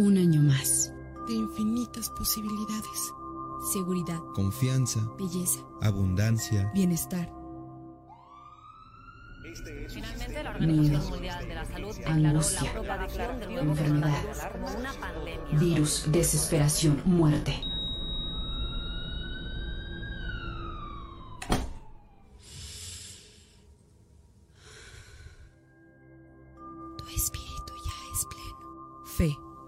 Un año más. De infinitas posibilidades. Seguridad. Confianza. Belleza. Abundancia. Bienestar. Finalmente, la Organización Mundial de la Salud declaró la propagación del nuevo coronavirus como una pandemia. Virus, desesperación, muerte.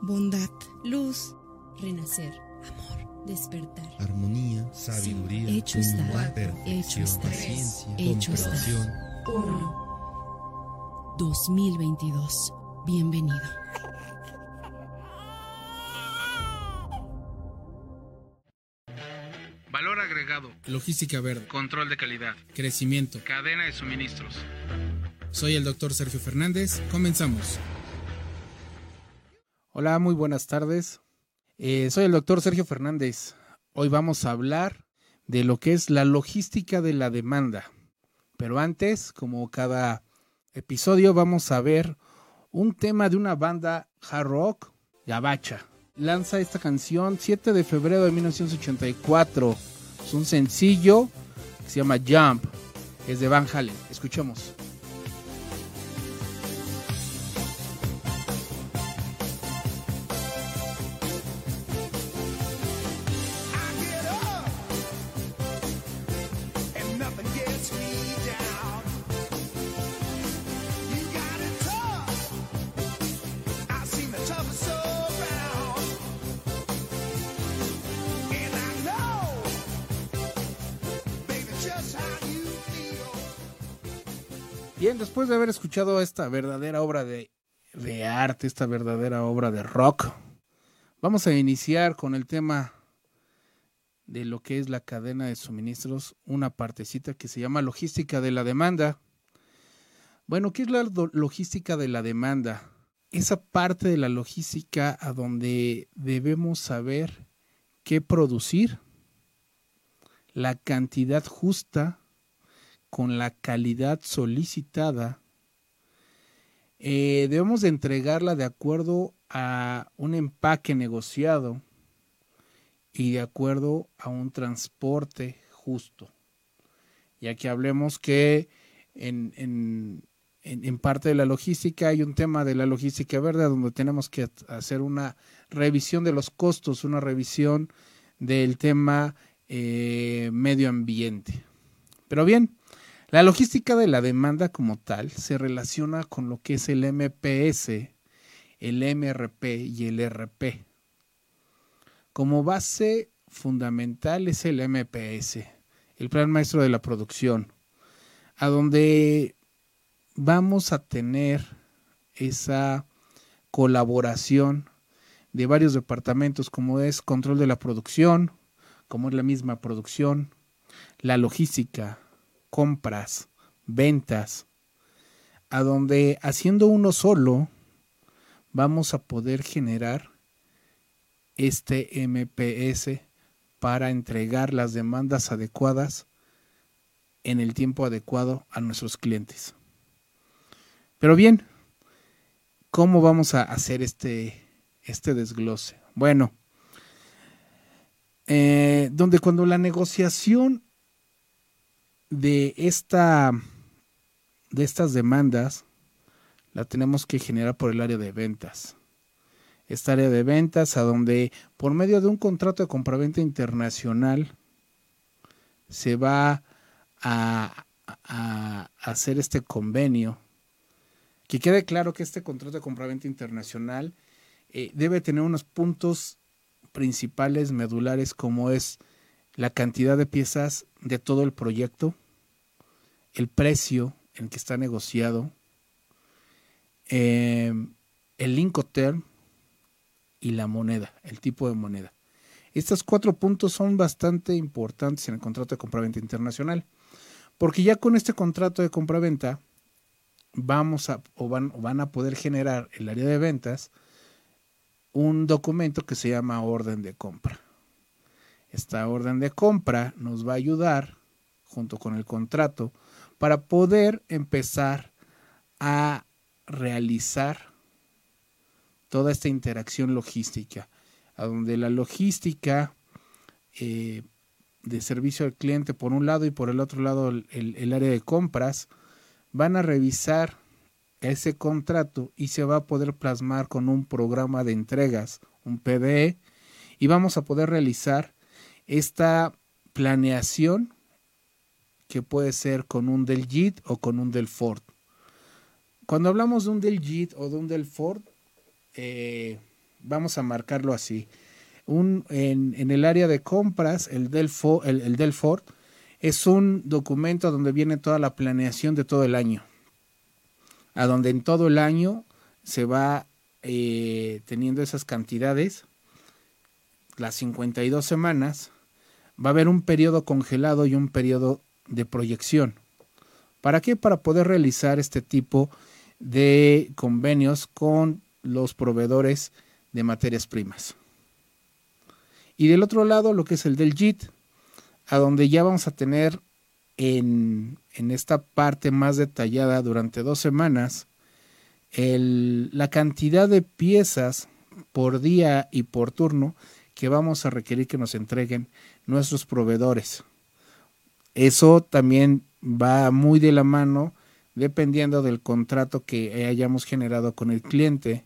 Bondad, luz, Renacer. amor. Despertar. Armonía. Sabiduría. Hecho está. humor, perfección, Hecho está. Paciencia. Hecho está. comprensión. 1. 2022. Bienvenido. Valor agregado, Logística verde, control de calidad, crecimiento. cadena de suministros. Soy el doctor Sergio Fernández. Comenzamos. Hola, muy buenas tardes. Eh, soy el doctor Sergio Fernández. Hoy vamos a hablar de lo que es la logística de la demanda. Pero antes, como cada episodio, vamos a ver un tema de una banda hard rock, Gabacha. Lanza esta canción 7 de febrero de 1984. Es un sencillo que se llama Jump. Es de Van Halen. Escuchemos. Bien, después de haber escuchado esta verdadera obra de, de arte, esta verdadera obra de rock, vamos a iniciar con el tema de lo que es la cadena de suministros, una partecita que se llama logística de la demanda. Bueno, ¿qué es la logística de la demanda? Esa parte de la logística a donde debemos saber qué producir, la cantidad justa, con la calidad solicitada, eh, debemos de entregarla de acuerdo a un empaque negociado y de acuerdo a un transporte justo. Ya que hablemos que en parte de la logística hay un tema de la logística verde donde tenemos que hacer una revisión de los costos, una revisión del tema eh, medio ambiente. Pero bien, la logística de la demanda como tal se relaciona con lo que es el MPS, el MRP y el RP. Como base fundamental es el MPS, el Plan Maestro de la Producción, a donde vamos a tener esa colaboración de varios departamentos como es control de la producción, como es la misma producción, la logística, compras, ventas, a donde haciendo uno solo vamos a poder generar este MPS para entregar las demandas adecuadas en el tiempo adecuado a nuestros clientes. Pero bien, ¿cómo vamos a hacer este, este desglose? Bueno, eh, donde cuando la negociación de esta de estas demandas la tenemos que generar por el área de ventas. Esta área de ventas a donde por medio de un contrato de compraventa internacional se va a, a hacer este convenio. Que quede claro que este contrato de compraventa internacional eh, debe tener unos puntos principales medulares como es la cantidad de piezas de todo el proyecto, el precio en que está negociado, eh, el Incoterm y la moneda, el tipo de moneda. Estos cuatro puntos son bastante importantes en el contrato de compraventa internacional, porque ya con este contrato de compraventa vamos a o van, o van a poder generar el área de ventas un documento que se llama orden de compra. Esta orden de compra nos va a ayudar, junto con el contrato, para poder empezar a realizar toda esta interacción logística, a donde la logística eh, de servicio al cliente por un lado y por el otro lado el, área de compras van a revisar ese contrato y se va a poder plasmar con un programa de entregas, un PDE, y vamos a poder realizar esta planeación que puede ser con un del JIT o con un del Ford. Cuando hablamos de un del JIT o de un del Ford, eh, vamos a marcarlo así. Un, en, el área de compras, el del, Fo- el, es un documento donde viene toda la planeación de todo el año. A donde en todo el año se va eh, teniendo esas cantidades, las 52 semanas, va a haber un periodo congelado y un periodo de proyección. ¿Para qué? Para poder realizar este tipo de convenios con los proveedores de materias primas. Y del otro lado, lo que es el del JIT, a donde ya vamos a tener en, en esta parte más detallada durante dos semanas el- la cantidad de piezas por día y por turno que vamos a requerir que nos entreguen nuestros proveedores. Eso también va muy de la mano dependiendo del contrato que hayamos generado con el cliente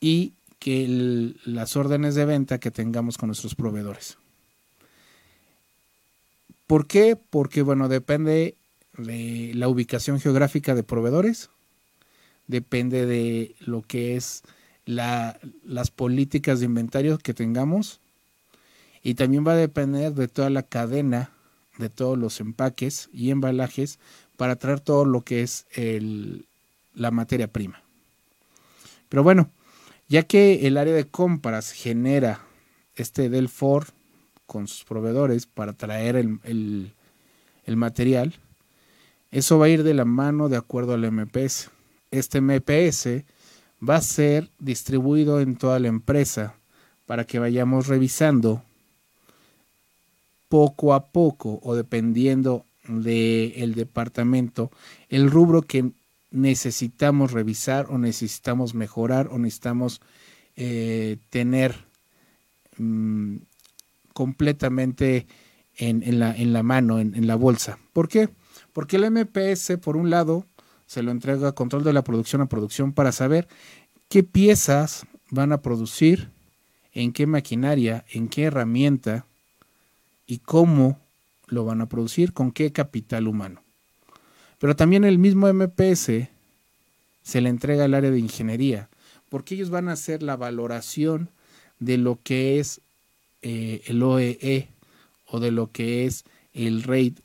y que las órdenes de venta que tengamos con nuestros proveedores. ¿Por qué? Porque, bueno, depende de la ubicación geográfica de proveedores, depende de lo que es la- las políticas de inventario que tengamos y también va a depender de toda la cadena, de todos los empaques y embalajes para traer todo lo que es la materia prima. Pero bueno, ya que el área de compras genera este del Ford con sus proveedores para traer el material, eso va a ir de la mano de acuerdo al MPS. Este MPS va a ser distribuido en toda la empresa para que vayamos revisando poco a poco o dependiendo del departamento el rubro que necesitamos revisar o necesitamos mejorar o necesitamos eh, tener mm, completamente en, la, en la mano, en, en la bolsa. ¿Por qué? Porque el MPS, por un lado, se lo entrega a control de la producción a producción para saber qué piezas van a producir, en qué maquinaria, en qué herramienta y cómo lo van a producir, con qué capital humano. Pero también el mismo MPS se le entrega al área de ingeniería, porque ellos van a hacer la valoración de lo que es eh, el OEE o de lo que es el rate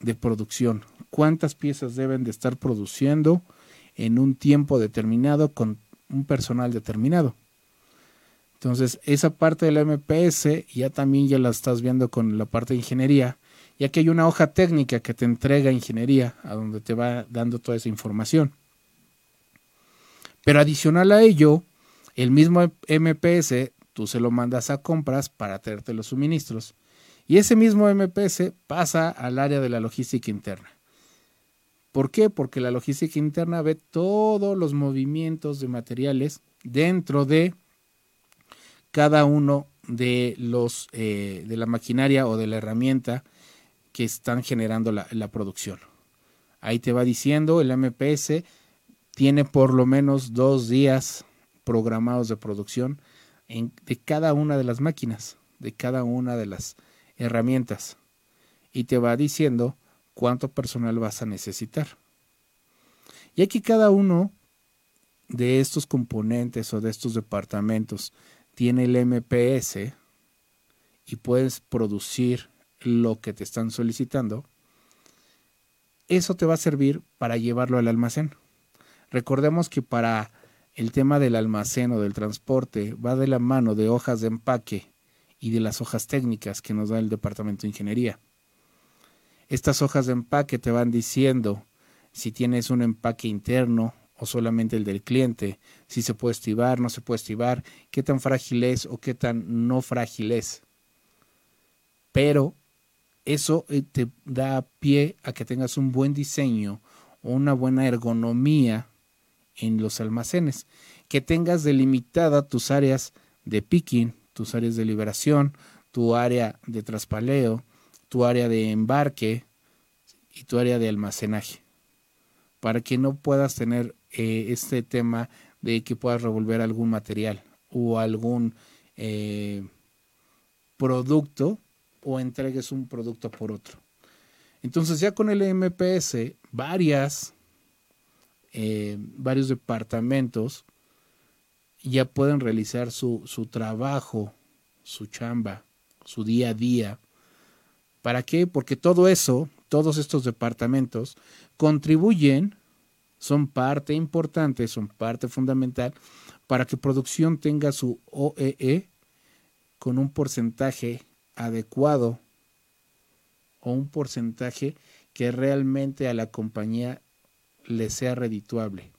de producción. Cuántas piezas deben de estar produciendo en un tiempo determinado con un personal determinado. Entonces, esa parte del MPS ya también ya la estás viendo con la parte de ingeniería, ya que hay una hoja técnica que te entrega ingeniería, a donde te va dando toda esa información. Pero adicional a ello, el mismo MPS tú se lo mandas a compras para traerte los suministros. Y ese mismo MPS pasa al área de la logística interna. ¿Por qué? Porque la logística interna ve todos los movimientos de materiales dentro de cada uno de los eh, de la maquinaria o de la herramienta que están generando la, producción. Ahí te va diciendo el MPS tiene por lo menos dos días programados de producción de cada una de las máquinas, de cada una de las herramientas. Y te va diciendo cuánto personal vas a necesitar. Y aquí cada uno de estos componentes o de estos departamentos tiene el MPS y puedes producir lo que te están solicitando, eso te va a servir para llevarlo al almacén. Recordemos que para el tema del almacén o del transporte va de la mano de hojas de empaque y de las hojas técnicas que nos da el departamento de ingeniería. Estas hojas de empaque te van diciendo si tienes un empaque interno o solamente el del cliente, si se puede estivar, no se puede estivar, qué tan frágil es o qué tan no frágil es. Pero eso eh, te da pie a que tengas un buen diseño o una buena ergonomía en los almacenes, que tengas delimitada tus áreas de picking, tus áreas de liberación, tu área de traspaleo, tu área de embarque y tu área de almacenaje, para que no puedas tener eh, este tema de que puedas revolver algún material o algún eh, producto o entregues un producto por otro. Entonces ya con el MPS, varias, eh, varios departamentos ya pueden realizar su, su trabajo, su chamba, su día a día. ¿Para qué? Porque todo eso, todos estos departamentos contribuyen, son parte importante, son parte fundamental para que producción tenga su OEE con un porcentaje adecuado o un porcentaje que realmente a la compañía le sea redituable,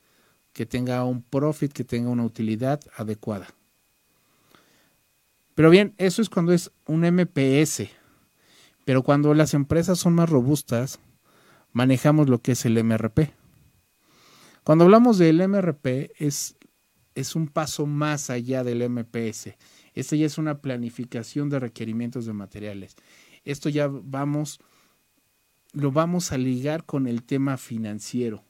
que tenga un profit, que tenga una utilidad adecuada. Pero bien, eso es cuando es un MPS. Pero cuando las empresas son más robustas, manejamos lo que es el MRP. Cuando hablamos del MRP es, es un paso más allá del MPS. Esta ya es una planificación de requerimientos de materiales. Esto ya vamos, lo vamos a ligar con el tema financiero,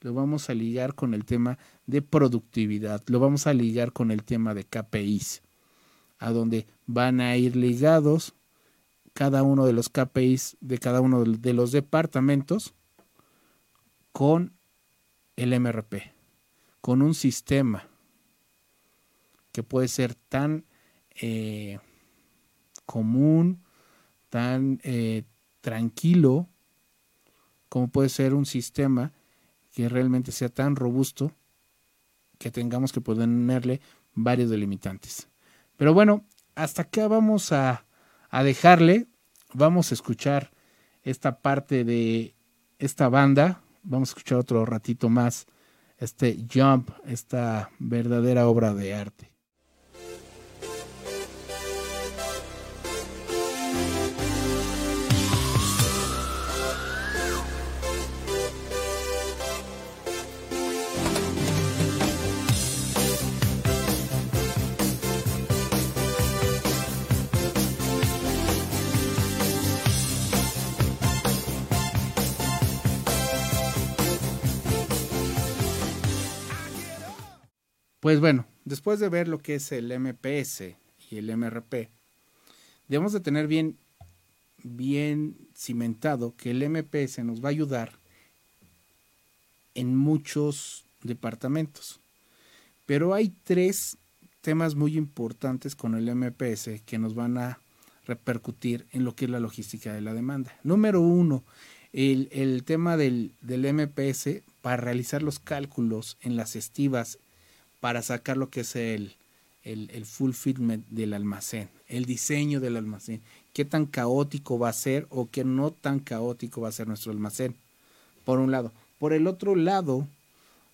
lo vamos a ligar con el tema de productividad, lo vamos a ligar con el tema de KPIs, a donde van a ir ligados cada uno de los KPIs de cada uno de los departamentos con el MRP, con un sistema que puede ser tan eh, común, tan eh, tranquilo, como puede ser un sistema que realmente sea tan robusto que tengamos que ponerle varios delimitantes. Pero bueno, hasta acá vamos a, a dejarle, vamos a escuchar esta parte de esta banda, vamos a escuchar otro ratito más este Jump, esta verdadera obra de arte. Pues bueno, después de ver lo que es el MPS y el MRP, debemos de tener bien, bien cimentado que el MPS nos va a ayudar en muchos departamentos. Pero hay tres temas muy importantes con el MPS que nos van a repercutir en lo que es la logística de la demanda. Número uno, el, tema del, del MPS para realizar los cálculos en las estivas para sacar lo que es el, el, el, fulfillment del almacén, el diseño del almacén, qué tan caótico va a ser o qué no tan caótico va a ser nuestro almacén, por un lado. Por el otro lado,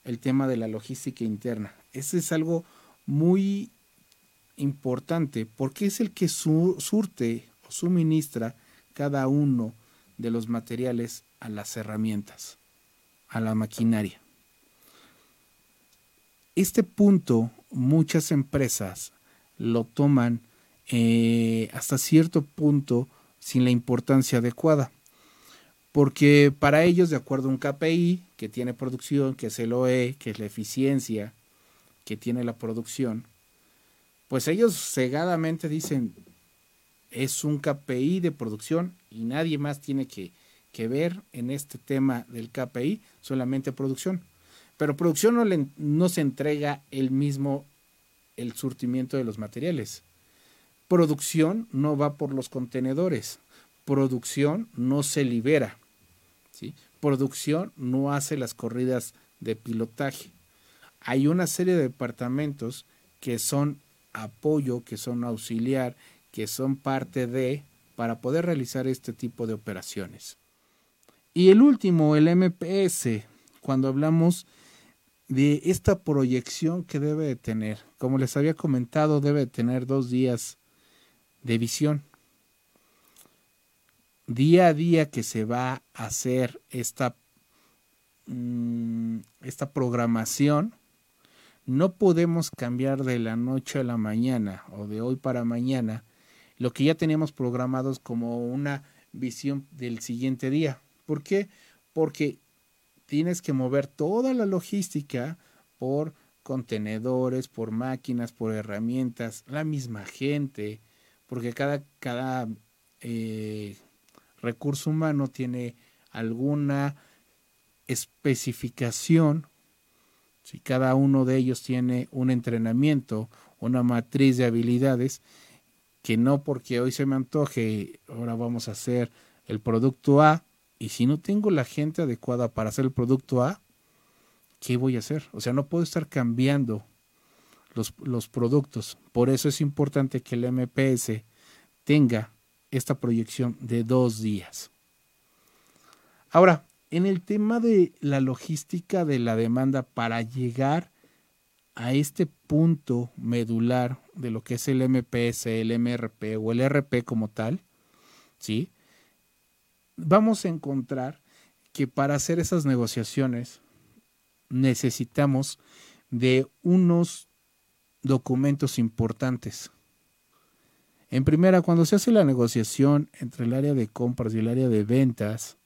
el tema de la logística interna. Ese es algo muy importante porque es el que su, surte o suministra cada uno de los materiales a las herramientas, a la maquinaria. Este punto muchas empresas lo toman eh, hasta cierto punto sin la importancia adecuada. Porque para ellos, de acuerdo a un KPI que tiene producción, que es el OE, que es la eficiencia que tiene la producción, pues ellos cegadamente dicen, es un KPI de producción y nadie más tiene que, que ver en este tema del KPI, solamente producción. Pero producción no, le, no se entrega el mismo el surtimiento de los materiales. Producción no va por los contenedores. Producción no se libera. ¿sí? Producción no hace las corridas de pilotaje. Hay una serie de departamentos que son apoyo, que son auxiliar, que son parte de para poder realizar este tipo de operaciones. Y el último, el MPS, cuando hablamos de esta proyección que debe de tener. Como les había comentado, debe de tener dos días de visión. Día a día que se va a hacer esta, mmm, esta programación, no podemos cambiar de la noche a la mañana o de hoy para mañana lo que ya teníamos programados como una visión del siguiente día. ¿Por qué? Porque tienes que mover toda la logística por contenedores, por máquinas, por herramientas, la misma gente, porque cada, cada eh, recurso humano tiene alguna especificación, si cada uno de ellos tiene un entrenamiento, una matriz de habilidades, que no porque hoy se me antoje, ahora vamos a hacer el producto A, y si no tengo la gente adecuada para hacer el producto A, ¿qué voy a hacer? O sea, no puedo estar cambiando los, los productos. Por eso es importante que el MPS tenga esta proyección de dos días. Ahora, en el tema de la logística de la demanda para llegar a este punto medular de lo que es el MPS, el MRP o el RP como tal, ¿sí? Vamos a encontrar que para hacer esas negociaciones necesitamos de unos documentos importantes. En primera, cuando se hace la negociación entre el área de compras y el área de ventas,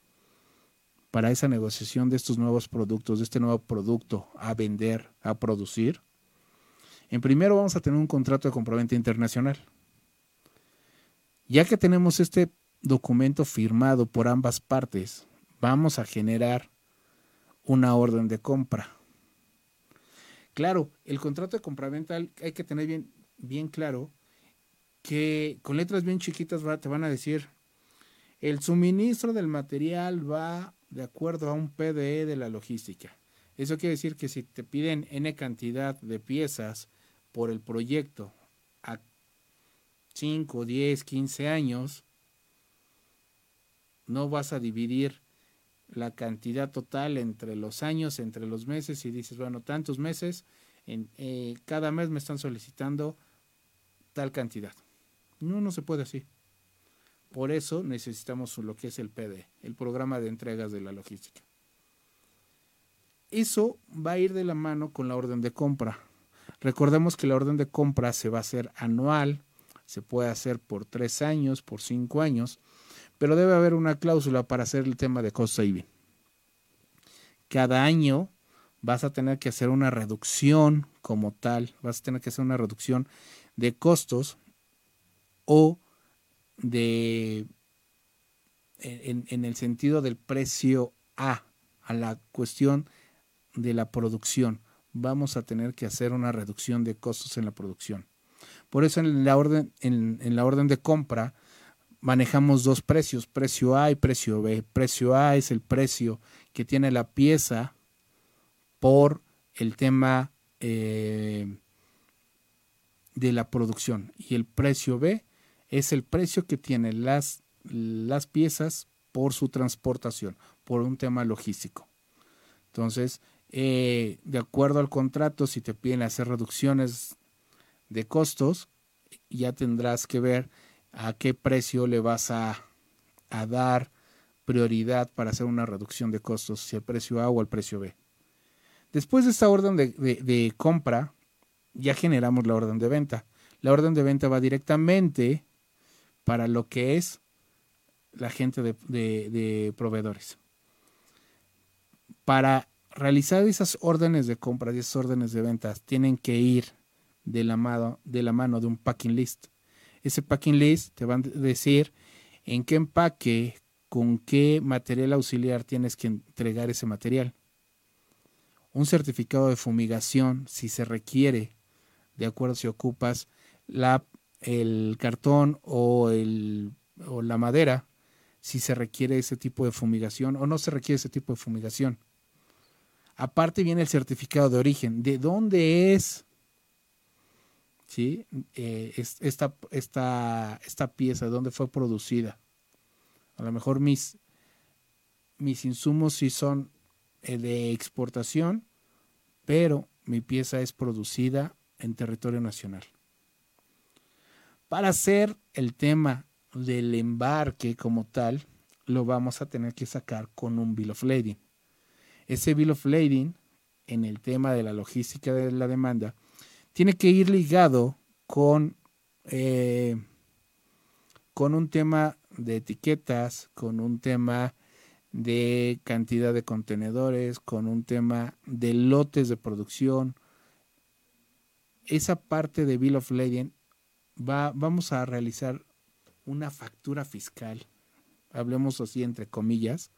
para esa negociación de estos nuevos productos, de este nuevo producto a vender, a producir, en primero vamos a tener un contrato de compraventa internacional. Ya que tenemos este documento firmado por ambas partes, vamos a generar una orden de compra. Claro, el contrato de compraventa hay que tener bien, bien claro que con letras bien chiquitas te van a decir el suministro del material va de acuerdo a un PDE de la logística. Eso quiere decir que si te piden N cantidad de piezas por el proyecto a 5, 10, 15 años, no vas a dividir la cantidad total entre los años, entre los meses y dices, bueno, tantos meses, en, eh, cada mes me están solicitando tal cantidad. No, no se puede así. Por eso necesitamos lo que es el PD, el programa de entregas de la logística. Eso va a ir de la mano con la orden de compra. Recordemos que la orden de compra se va a hacer anual, se puede hacer por tres años, por cinco años, pero debe haber una cláusula para hacer el tema de cost saving. Cada año vas a tener que hacer una reducción como tal, vas a tener que hacer una reducción de costos o de en, el sentido del precio A, a la cuestión de la producción. Vamos a tener que hacer una reducción de costos en la producción. Por eso en la orden, en, en la orden de compra manejamos dos precios, precio A y precio B. Precio A es el precio que tiene la pieza por el tema eh, de la producción y el precio B es el precio que tienen las, las piezas por su transportación, por un tema logístico. Entonces, eh, de acuerdo al contrato, si te piden hacer reducciones de costos, ya tendrás que ver a qué precio le vas a, a dar prioridad para hacer una reducción de costos, si el precio A o el precio B. Después de esta orden de, de, compra, ya generamos la orden de venta. La orden de venta va directamente para lo que es la gente de, de, de proveedores. Para realizar esas órdenes de compra y esas órdenes de ventas, tienen que ir de la, mano, de la mano de un packing list. Ese packing list te va a decir en qué empaque, con qué material auxiliar tienes que entregar ese material. Un certificado de fumigación, si se requiere, de acuerdo si ocupas la el cartón o, el, o la madera si se requiere ese tipo de fumigación o no se requiere ese tipo de fumigación. Aparte viene el certificado de origen, de dónde es ¿sí? Eh, esta, esta, esta pieza, de dónde fue producida. A lo mejor mis, mis insumos sí son eh, de exportación, pero mi pieza es producida en territorio nacional. Para hacer el tema del embarque como tal, lo vamos a tener que sacar con un bill of lading. Ese bill of lading en el tema de la logística de la demanda tiene que ir ligado con, eh, con un tema de etiquetas, con un tema de cantidad de contenedores, con un tema de lotes de producción. Esa parte de Bill of Lading va, vamos a realizar una factura fiscal, hablemos así entre comillas,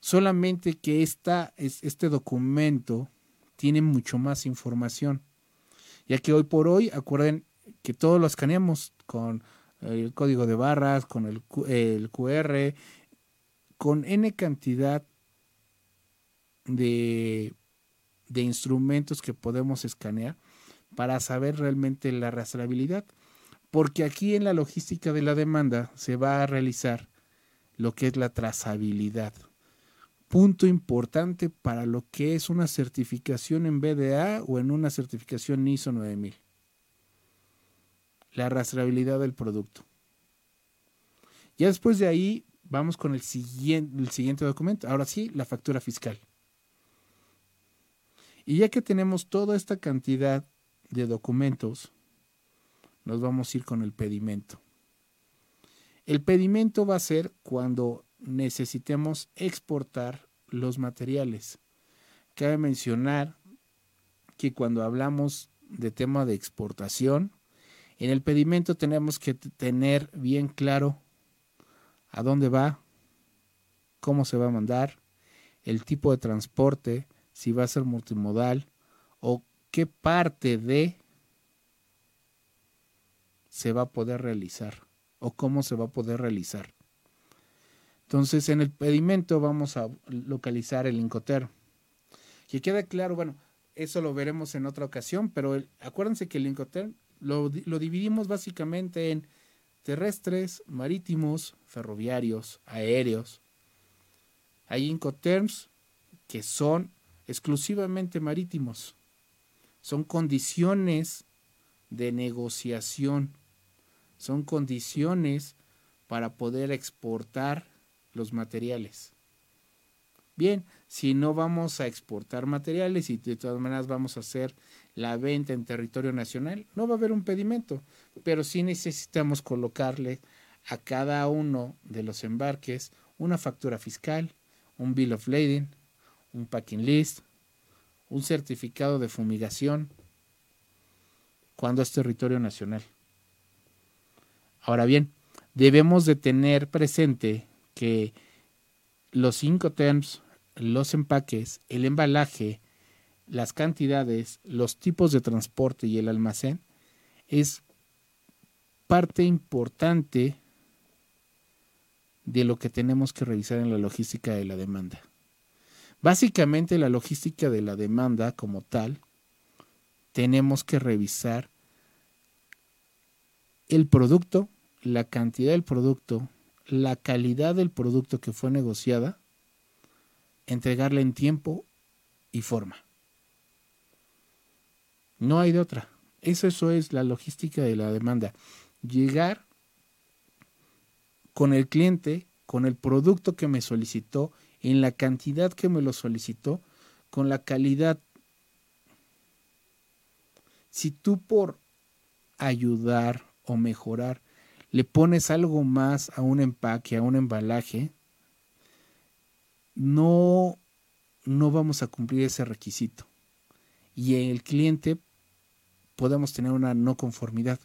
solamente que esta, es, este documento tiene mucho más información, ya que hoy por hoy, acuerden que todos lo escaneamos con el código de barras, con el, QR, con N cantidad de, de instrumentos que podemos escanear para saber realmente la rastreabilidad. Porque aquí en la logística de la demanda se va a realizar lo que es la trazabilidad. Punto importante para lo que es una certificación en BDA o en una certificación ISO 9000. La rastreabilidad del producto. Ya después de ahí vamos con el siguiente, el siguiente documento. Ahora sí, la factura fiscal. Y ya que tenemos toda esta cantidad de documentos, nos vamos a ir con el pedimento. El pedimento va a ser cuando necesitemos exportar los materiales. Cabe mencionar que cuando hablamos de tema de exportación, en el pedimento tenemos que tener bien claro a dónde va, cómo se va a mandar, el tipo de transporte, si va a ser multimodal o qué parte de se va a poder realizar o cómo se va a poder realizar. Entonces, en el pedimento vamos a localizar el Incoterm. Que queda claro, bueno, eso lo veremos en otra ocasión, pero acuérdense que el Incoterm lo, lo dividimos básicamente en terrestres, marítimos, ferroviarios, aéreos. Hay Incoterms que son exclusivamente marítimos. Son condiciones de negociación. Son condiciones para poder exportar los materiales. Bien, si no vamos a exportar materiales y de todas maneras vamos a hacer la venta en territorio nacional, no va a haber un pedimento, pero sí necesitamos colocarle a cada uno de los embarques una factura fiscal, un bill of lading, un packing list, un certificado de fumigación cuando es territorio nacional. Ahora bien, debemos de tener presente que los cinco terms, los empaques, el embalaje, las cantidades, los tipos de transporte y el almacén es parte importante de lo que tenemos que revisar en la logística de la demanda. Básicamente la logística de la demanda como tal, tenemos que revisar el producto, la cantidad del producto, la calidad del producto que fue negociada, entregarla en tiempo y forma. No hay de otra. Eso, eso es la logística de la demanda. Llegar con el cliente, con el producto que me solicitó, en la cantidad que me lo solicitó, con la calidad. Si tú por ayudar o mejorar le pones algo más a un empaque, a un embalaje, no, no vamos a cumplir ese requisito. Y el cliente podemos tener una no conformidad.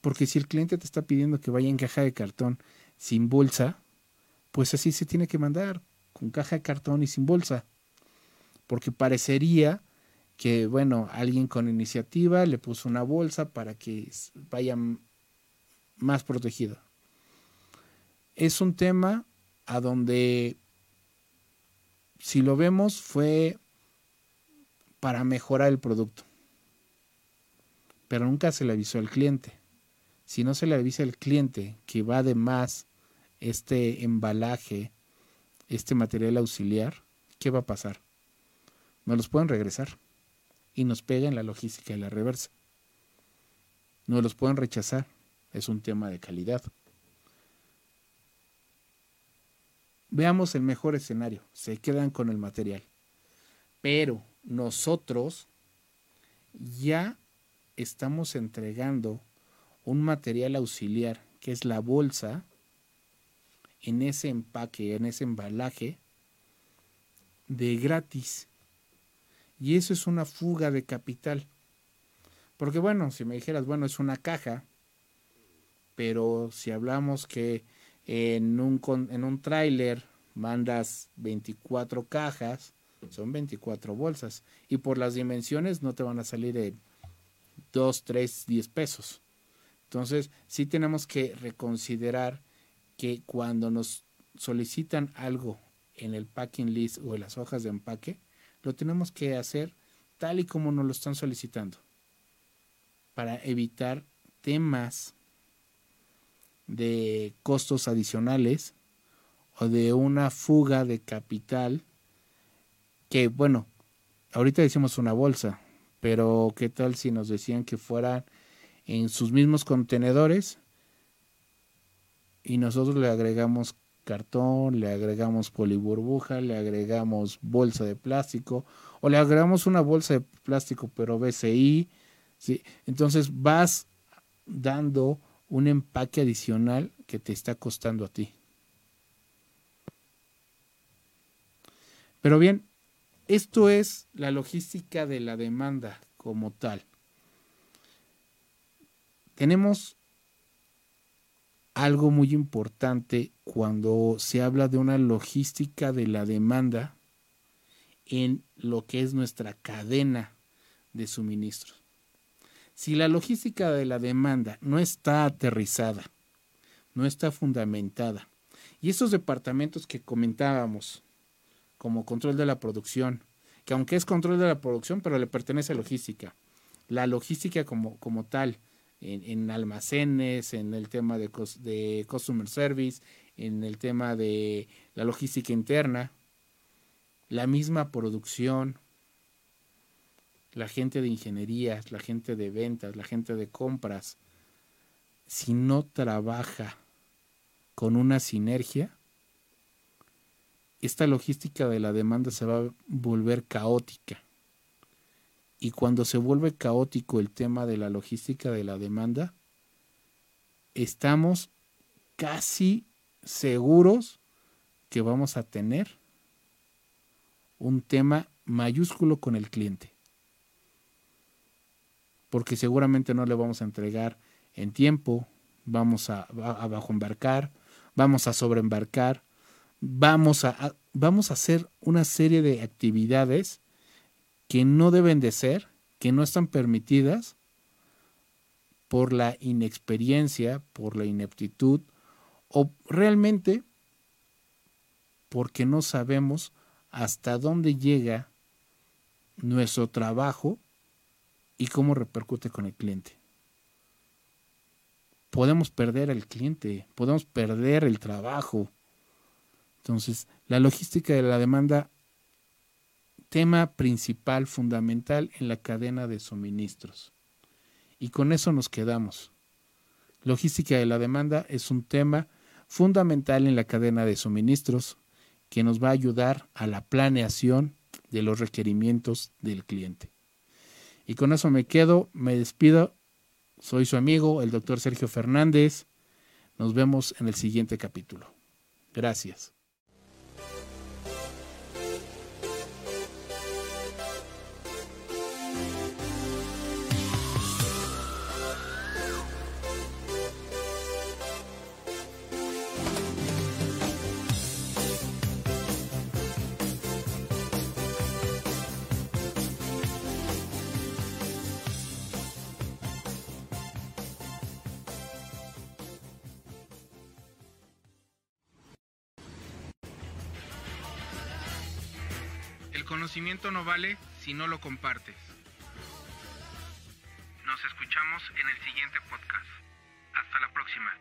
Porque si el cliente te está pidiendo que vaya en caja de cartón sin bolsa, pues así se tiene que mandar, con caja de cartón y sin bolsa. Porque parecería que, bueno, alguien con iniciativa le puso una bolsa para que s- vaya m- más protegido. Es un tema a donde, si lo vemos, fue para mejorar el producto. Pero nunca se le avisó al cliente. Si no se le avisa al cliente que va de más este embalaje, este material auxiliar, ¿qué va a pasar? Nos los pueden regresar y nos pega en la logística de la reversa. Nos los pueden rechazar. Es un tema de calidad. Veamos el mejor escenario. Se quedan con el material. Pero nosotros ya estamos entregando un material auxiliar que es la bolsa en ese empaque, en ese embalaje de gratis. Y eso es una fuga de capital. Porque bueno, si me dijeras, bueno, es una caja, pero si hablamos que en un, en un tráiler mandas 24 cajas, son 24 bolsas. Y por las dimensiones no te van a salir en 2, 3, 10 pesos. Entonces, sí tenemos que reconsiderar que cuando nos solicitan algo en el packing list o en las hojas de empaque, lo tenemos que hacer tal y como nos lo están solicitando para evitar temas de costos adicionales o de una fuga de capital que bueno, ahorita decimos una bolsa, pero qué tal si nos decían que fueran en sus mismos contenedores y nosotros le agregamos cartón, le agregamos poliburbuja, le agregamos bolsa de plástico o le agregamos una bolsa de plástico pero BCI, ¿sí? entonces vas dando un empaque adicional que te está costando a ti. Pero bien, esto es la logística de la demanda como tal. Tenemos algo muy importante cuando se habla de una logística de la demanda en lo que es nuestra cadena de suministros. Si la logística de la demanda no está aterrizada, no está fundamentada, y esos departamentos que comentábamos, como control de la producción, que aunque es control de la producción, pero le pertenece a logística, la logística como, como tal, en, en almacenes, en el tema de, de customer service, en el tema de la logística interna, la misma producción, la gente de ingeniería, la gente de ventas, la gente de compras, si no trabaja con una sinergia, esta logística de la demanda se va a volver caótica. Y cuando se vuelve caótico el tema de la logística de la demanda, estamos casi seguros que vamos a tener un tema mayúsculo con el cliente. Porque seguramente no le vamos a entregar en tiempo, vamos a, a bajo embarcar, vamos a sobreembarcar, vamos a, vamos a hacer una serie de actividades que no deben de ser, que no están permitidas por la inexperiencia, por la ineptitud o realmente porque no sabemos hasta dónde llega nuestro trabajo y cómo repercute con el cliente. Podemos perder al cliente, podemos perder el trabajo. Entonces, la logística de la demanda, tema principal, fundamental en la cadena de suministros. Y con eso nos quedamos. Logística de la demanda es un tema fundamental en la cadena de suministros que nos va a ayudar a la planeación de los requerimientos del cliente. Y con eso me quedo, me despido. Soy su amigo, el doctor Sergio Fernández. Nos vemos en el siguiente capítulo. Gracias. conocimiento no vale si no lo compartes. Nos escuchamos en el siguiente podcast. Hasta la próxima.